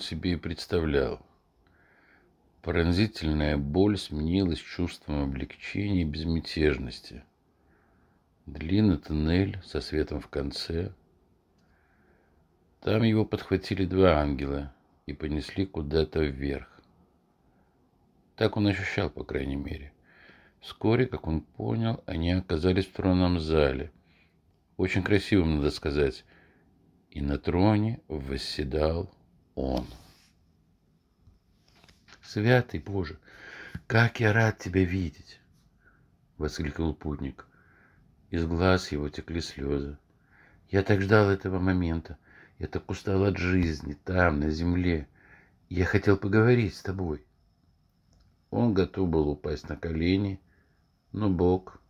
Себе и представлял. Пронзительная боль сменилась чувством облегчения и безмятежности. Длинный туннель со светом в конце. Там его подхватили два ангела и понесли куда-то вверх. Так он ощущал, по крайней мере. Вскоре, как он понял, они оказались в тронном зале. Очень красивым, надо сказать. И на троне восседал он. «Святый Боже, как я рад тебя видеть!» — воскликнул путник. Из глаз его текли слезы. «Я так ждал этого момента. Я так устал от жизни там, на земле. Я хотел поговорить с тобой». Он готов был упасть на колени, но Бог,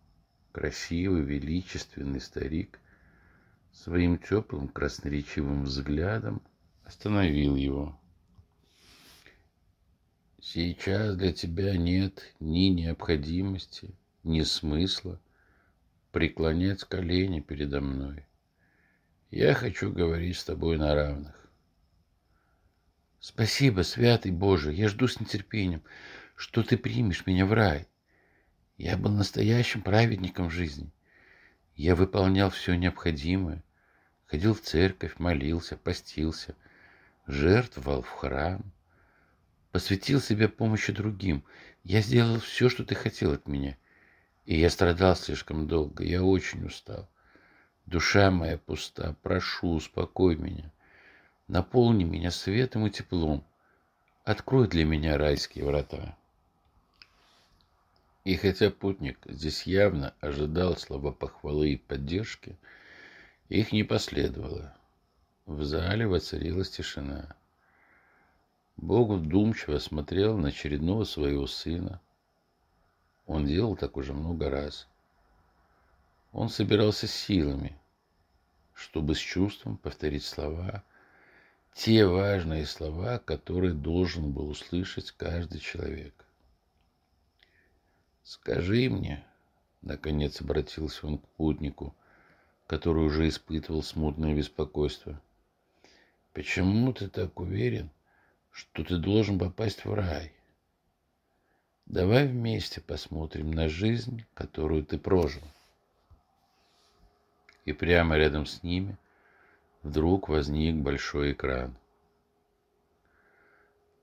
красивый, величественный старик, своим теплым красноречивым взглядом остановил его. Сейчас для тебя нет ни необходимости, ни смысла преклонять колени передо мной. Я хочу говорить с тобой на равных. Спасибо, святый Боже, я жду с нетерпением, что ты примешь меня в рай. Я был настоящим праведником жизни. Я выполнял все необходимое, ходил в церковь, молился, постился, жертвовал в храм, посвятил себя помощи другим. Я сделал все, что ты хотел от меня. И я страдал слишком долго, я очень устал. Душа моя пуста, прошу, успокой меня. Наполни меня светом и теплом. Открой для меня райские врата. И хотя путник здесь явно ожидал слова похвалы и поддержки, их не последовало. В зале воцарилась тишина. Бог вдумчиво смотрел на очередного своего сына. Он делал так уже много раз. Он собирался силами, чтобы с чувством повторить слова, те важные слова, которые должен был услышать каждый человек. «Скажи мне», — наконец обратился он к путнику, который уже испытывал смутное беспокойство, «почему ты так уверен, что ты должен попасть в рай. Давай вместе посмотрим на жизнь, которую ты прожил. И прямо рядом с ними вдруг возник большой экран.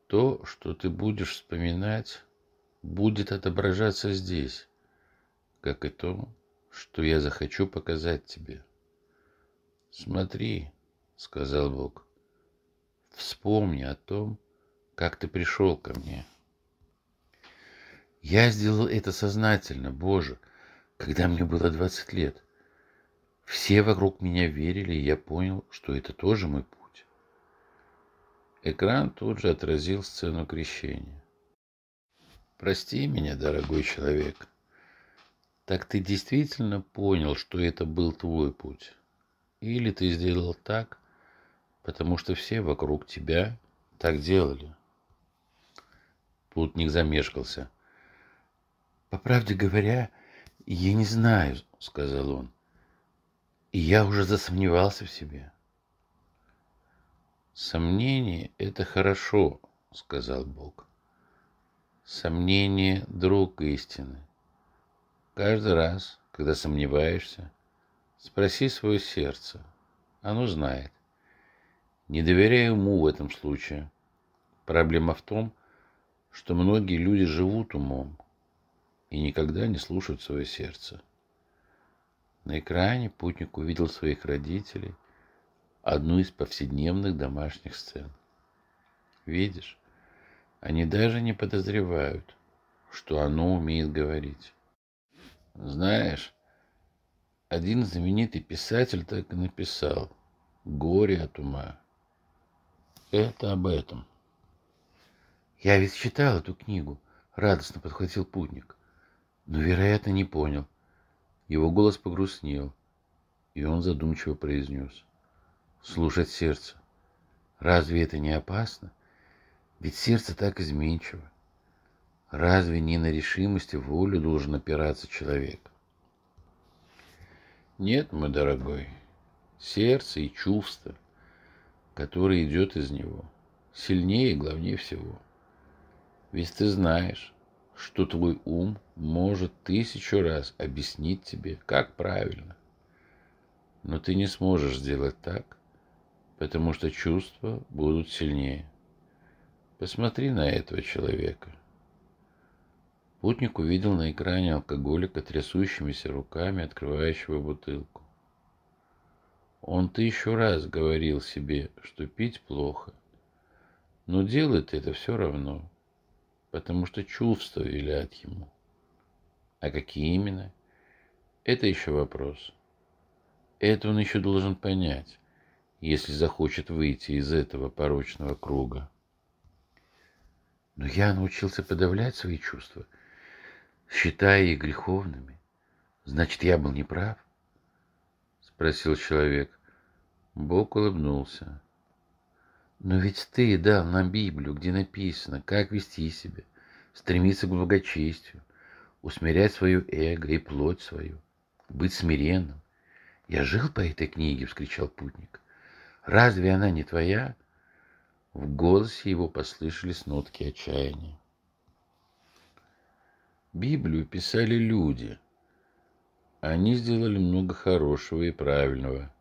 То, что ты будешь вспоминать, будет отображаться здесь, как и то, что я захочу показать тебе. Смотри, сказал Бог, Вспомни о том, как ты пришел ко мне. Я сделал это сознательно, Боже, когда мне было двадцать лет. Все вокруг меня верили, и я понял, что это тоже мой путь. Экран тут же отразил сцену крещения. Прости меня, дорогой человек. Так ты действительно понял, что это был твой путь? Или ты сделал так, потому что все вокруг тебя так делали. Путник замешкался. «По правде говоря, я не знаю», — сказал он. «И я уже засомневался в себе». «Сомнение — это хорошо», — сказал Бог. «Сомнение — друг истины. Каждый раз, когда сомневаешься, спроси свое сердце. Оно знает. Не доверяю уму в этом случае. Проблема в том, что многие люди живут умом и никогда не слушают свое сердце. На экране путник увидел своих родителей, одну из повседневных домашних сцен. Видишь, они даже не подозревают, что оно умеет говорить. Знаешь, один знаменитый писатель так и написал «Горе от ума». Это об этом. Я ведь читал эту книгу, радостно подхватил путник. Но, вероятно, не понял. Его голос погрустнел, и он задумчиво произнес. Слушать сердце. Разве это не опасно? Ведь сердце так изменчиво. Разве не на решимости волю должен опираться человек? Нет, мой дорогой, сердце и чувства — который идет из него, сильнее и главнее всего. Ведь ты знаешь, что твой ум может тысячу раз объяснить тебе, как правильно. Но ты не сможешь сделать так, потому что чувства будут сильнее. Посмотри на этого человека. Путник увидел на экране алкоголика трясущимися руками, открывающего бутылку. Он тысячу раз говорил себе, что пить плохо, но делает это все равно, потому что чувства велят ему. А какие именно? Это еще вопрос. Это он еще должен понять, если захочет выйти из этого порочного круга. Но я научился подавлять свои чувства – считая их греховными. Значит, я был неправ? Спросил человек. Бог улыбнулся. Но ведь ты дал нам Библию, где написано, как вести себя, стремиться к благочестию, усмирять свое эго и плоть свою, быть смиренным. Я жил по этой книге, вскричал путник. Разве она не твоя? В голосе его послышались нотки отчаяния. Библию писали люди. Они сделали много хорошего и правильного,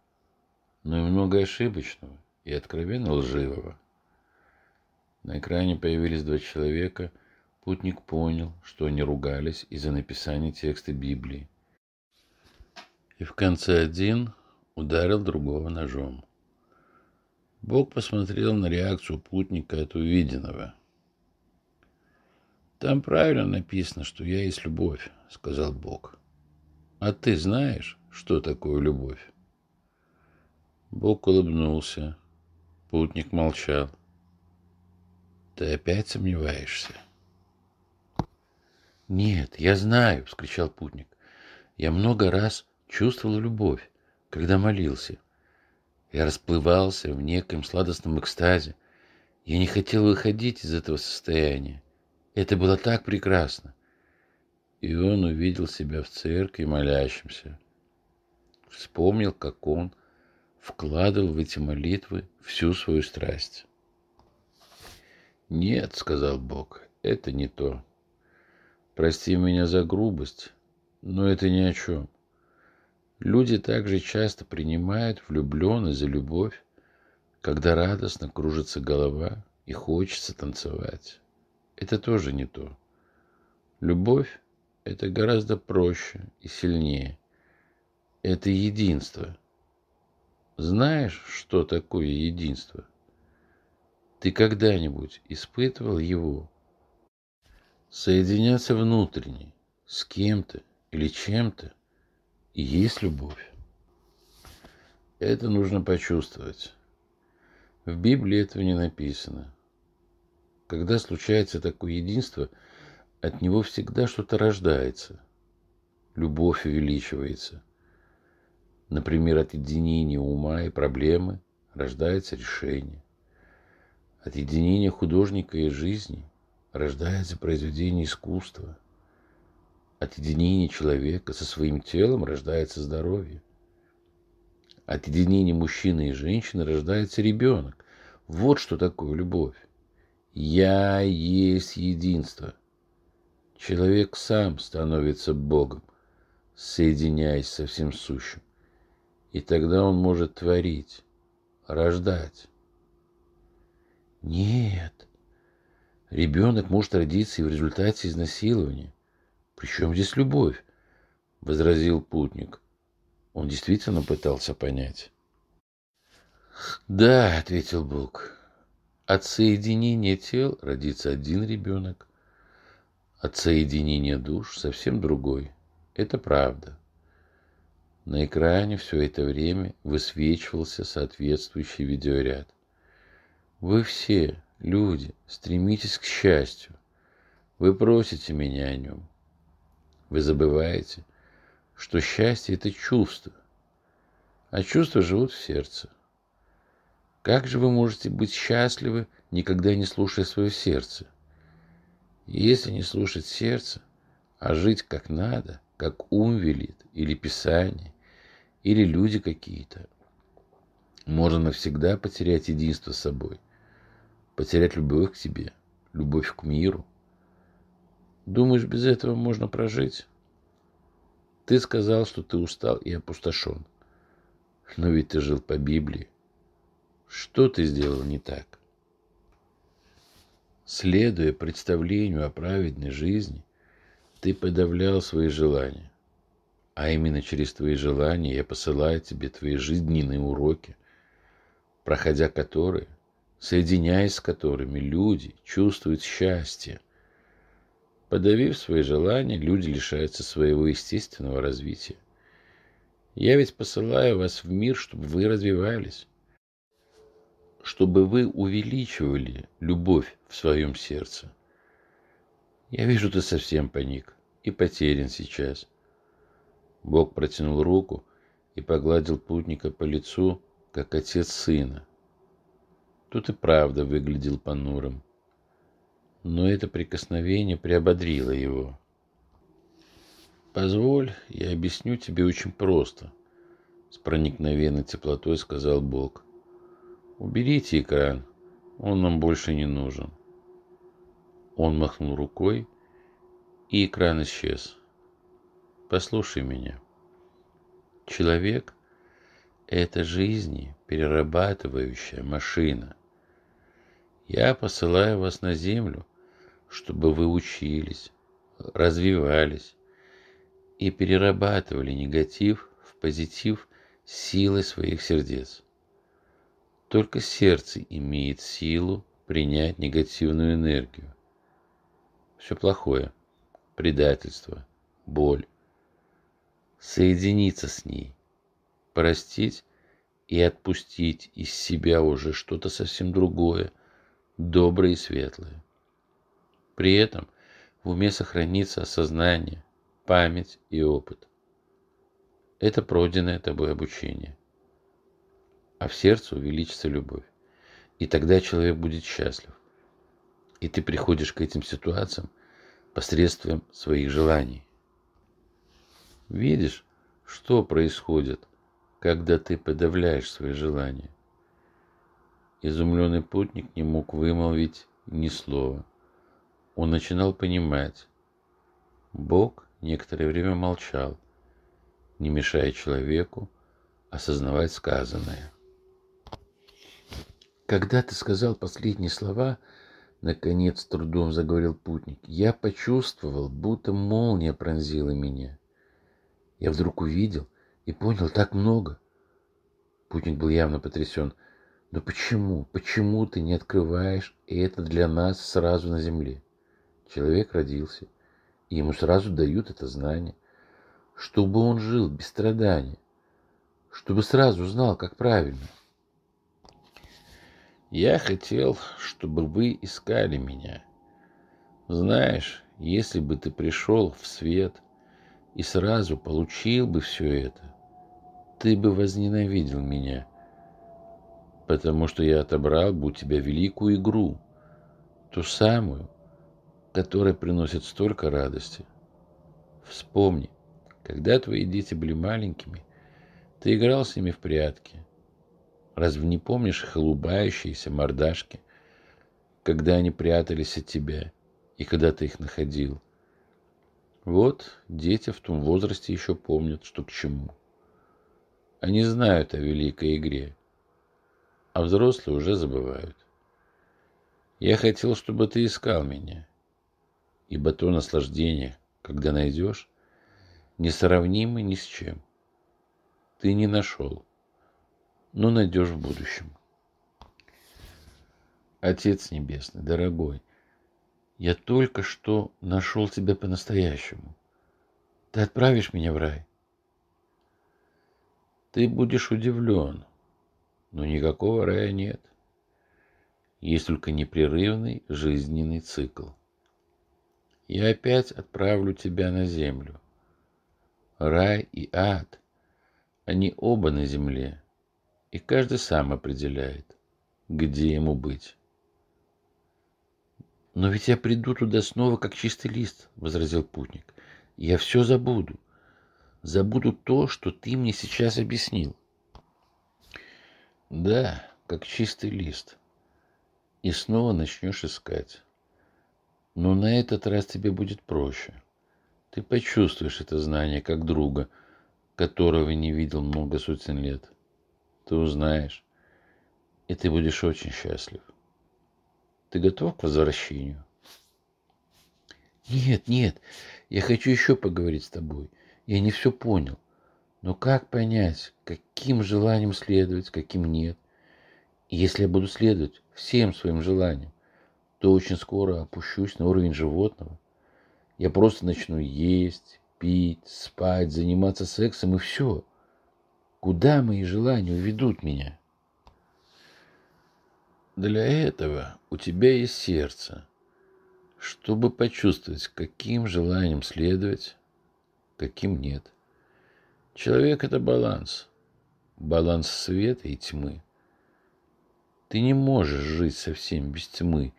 но и много ошибочного и откровенно лживого. На экране появились два человека. Путник понял, что они ругались из-за написания текста Библии. И в конце один ударил другого ножом. Бог посмотрел на реакцию путника от увиденного – там правильно написано, что я есть любовь, сказал Бог. А ты знаешь, что такое любовь? Бог улыбнулся. Путник молчал. Ты опять сомневаешься? Нет, я знаю, вскричал путник. Я много раз чувствовал любовь, когда молился. Я расплывался в неком сладостном экстазе. Я не хотел выходить из этого состояния. Это было так прекрасно. И он увидел себя в церкви молящимся. Вспомнил, как он вкладывал в эти молитвы всю свою страсть. «Нет», — сказал Бог, — «это не то. Прости меня за грубость, но это ни о чем. Люди также часто принимают влюбленность за любовь, когда радостно кружится голова и хочется танцевать это тоже не то. Любовь – это гораздо проще и сильнее. Это единство. Знаешь, что такое единство? Ты когда-нибудь испытывал его? Соединяться внутренне с кем-то или чем-то и есть любовь. Это нужно почувствовать. В Библии этого не написано. Когда случается такое единство, от него всегда что-то рождается. Любовь увеличивается. Например, от единения ума и проблемы рождается решение. От единения художника и жизни рождается произведение искусства. От единения человека со своим телом рождается здоровье. От единения мужчины и женщины рождается ребенок. Вот что такое любовь. Я есть единство. Человек сам становится Богом, соединяясь со всем сущим. И тогда он может творить, рождать. Нет. Ребенок может родиться и в результате изнасилования. Причем здесь любовь? Возразил путник. Он действительно пытался понять. Да, ответил Бог. От соединения тел родится один ребенок, от соединения душ совсем другой. Это правда. На экране все это время высвечивался соответствующий видеоряд. Вы все, люди, стремитесь к счастью. Вы просите меня о нем. Вы забываете, что счастье – это чувство, а чувства живут в сердце. Как же вы можете быть счастливы, никогда не слушая свое сердце? Если не слушать сердце, а жить как надо, как ум велит, или Писание, или люди какие-то, можно навсегда потерять единство с собой, потерять любовь к себе, любовь к миру. Думаешь, без этого можно прожить? Ты сказал, что ты устал и опустошен. Но ведь ты жил по Библии. Что ты сделал не так? Следуя представлению о праведной жизни, ты подавлял свои желания. А именно через твои желания я посылаю тебе твои жизненные уроки, проходя которые, соединяясь с которыми люди чувствуют счастье. Подавив свои желания, люди лишаются своего естественного развития. Я ведь посылаю вас в мир, чтобы вы развивались чтобы вы увеличивали любовь в своем сердце. Я вижу, ты совсем паник и потерян сейчас. Бог протянул руку и погладил путника по лицу, как отец сына. Тут и правда выглядел понурым. Но это прикосновение приободрило его. «Позволь, я объясню тебе очень просто», — с проникновенной теплотой сказал Бог. Уберите экран, он нам больше не нужен. Он махнул рукой, и экран исчез. Послушай меня. Человек – это жизни перерабатывающая машина. Я посылаю вас на землю, чтобы вы учились, развивались и перерабатывали негатив в позитив силой своих сердец. Только сердце имеет силу принять негативную энергию. Все плохое, предательство, боль. Соединиться с ней, простить и отпустить из себя уже что-то совсем другое, доброе и светлое. При этом в уме сохранится осознание, память и опыт. Это пройденное тобой обучение – а в сердце увеличится любовь. И тогда человек будет счастлив. И ты приходишь к этим ситуациям посредством своих желаний. Видишь, что происходит, когда ты подавляешь свои желания? Изумленный путник не мог вымолвить ни слова. Он начинал понимать. Бог некоторое время молчал, не мешая человеку осознавать сказанное. Когда ты сказал последние слова, наконец трудом заговорил путник, я почувствовал, будто молния пронзила меня. Я вдруг увидел и понял так много. Путник был явно потрясен. Но почему, почему ты не открываешь это для нас сразу на земле? Человек родился, и ему сразу дают это знание, чтобы он жил без страдания, чтобы сразу знал, как правильно. Я хотел, чтобы вы искали меня. Знаешь, если бы ты пришел в свет и сразу получил бы все это, ты бы возненавидел меня, потому что я отобрал бы у тебя великую игру, ту самую, которая приносит столько радости. Вспомни, когда твои дети были маленькими, ты играл с ними в прятки, Разве не помнишь их улыбающиеся мордашки, когда они прятались от тебя и когда ты их находил? Вот дети в том возрасте еще помнят, что к чему. Они знают о великой игре, а взрослые уже забывают. Я хотел, чтобы ты искал меня, ибо то наслаждение, когда найдешь, несравнимо ни с чем. Ты не нашел но найдешь в будущем. Отец Небесный, дорогой, я только что нашел тебя по-настоящему. Ты отправишь меня в рай? Ты будешь удивлен, но никакого рая нет. Есть только непрерывный жизненный цикл. Я опять отправлю тебя на землю. Рай и ад, они оба на земле, и каждый сам определяет, где ему быть. «Но ведь я приду туда снова, как чистый лист», — возразил путник. «Я все забуду. Забуду то, что ты мне сейчас объяснил». Да, как чистый лист. И снова начнешь искать. Но на этот раз тебе будет проще. Ты почувствуешь это знание как друга, которого не видел много сотен лет. Ты узнаешь, и ты будешь очень счастлив. Ты готов к возвращению? Нет, нет, я хочу еще поговорить с тобой. Я не все понял. Но как понять, каким желаниям следовать, каким нет? И если я буду следовать всем своим желаниям, то очень скоро опущусь на уровень животного. Я просто начну есть, пить, спать, заниматься сексом и все. Куда мои желания уведут меня? Для этого у тебя есть сердце, чтобы почувствовать, каким желанием следовать, каким нет. Человек — это баланс, баланс света и тьмы. Ты не можешь жить совсем без тьмы,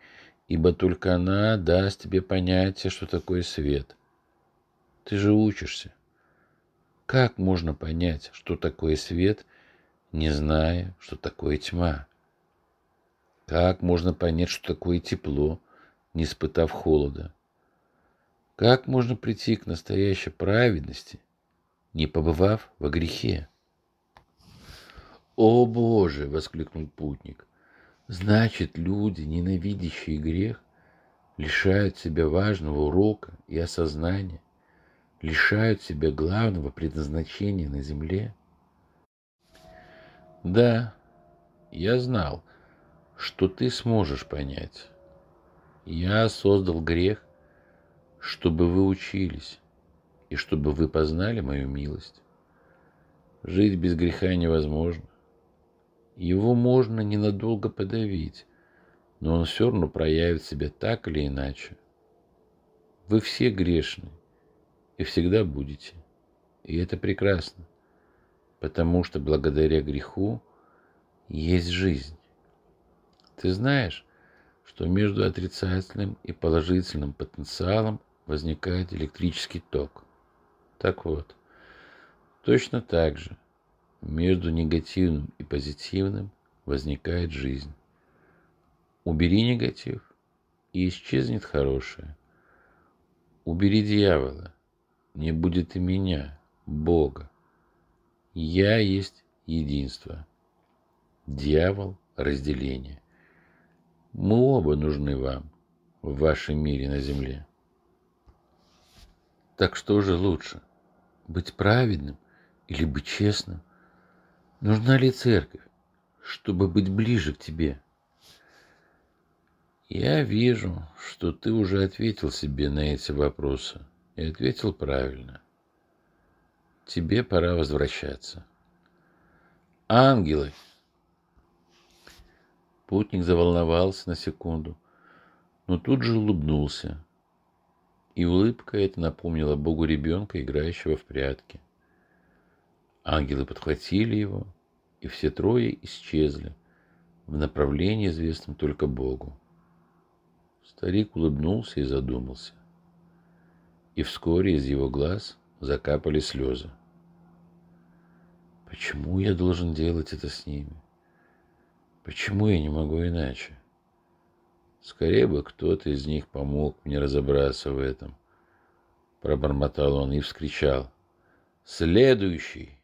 ибо только она даст тебе понятие, что такое свет. Ты же учишься. Как можно понять, что такое свет, не зная, что такое тьма? Как можно понять, что такое тепло, не испытав холода? Как можно прийти к настоящей праведности, не побывав во грехе? «О Боже!» — воскликнул путник. Значит, люди, ненавидящие грех, лишают себя важного урока и осознания, лишают себя главного предназначения на земле. Да, я знал, что ты сможешь понять. Я создал грех, чтобы вы учились и чтобы вы познали мою милость. Жить без греха невозможно. Его можно ненадолго подавить, но он все равно проявит себя так или иначе. Вы все грешны и всегда будете. И это прекрасно, потому что благодаря греху есть жизнь. Ты знаешь, что между отрицательным и положительным потенциалом возникает электрический ток. Так вот, точно так же – между негативным и позитивным возникает жизнь. Убери негатив, и исчезнет хорошее. Убери дьявола, не будет и меня, Бога. Я есть единство. Дьявол – разделение. Мы оба нужны вам в вашем мире на земле. Так что же лучше, быть праведным или быть честным? Нужна ли церковь, чтобы быть ближе к тебе? Я вижу, что ты уже ответил себе на эти вопросы и ответил правильно. Тебе пора возвращаться. Ангелы! Путник заволновался на секунду, но тут же улыбнулся. И улыбка эта напомнила Богу ребенка, играющего в прятки. Ангелы подхватили его, и все трое исчезли в направлении, известном только Богу. Старик улыбнулся и задумался. И вскоре из его глаз закапали слезы. Почему я должен делать это с ними? Почему я не могу иначе? Скорее бы кто-то из них помог мне разобраться в этом. Пробормотал он и вскричал. Следующий!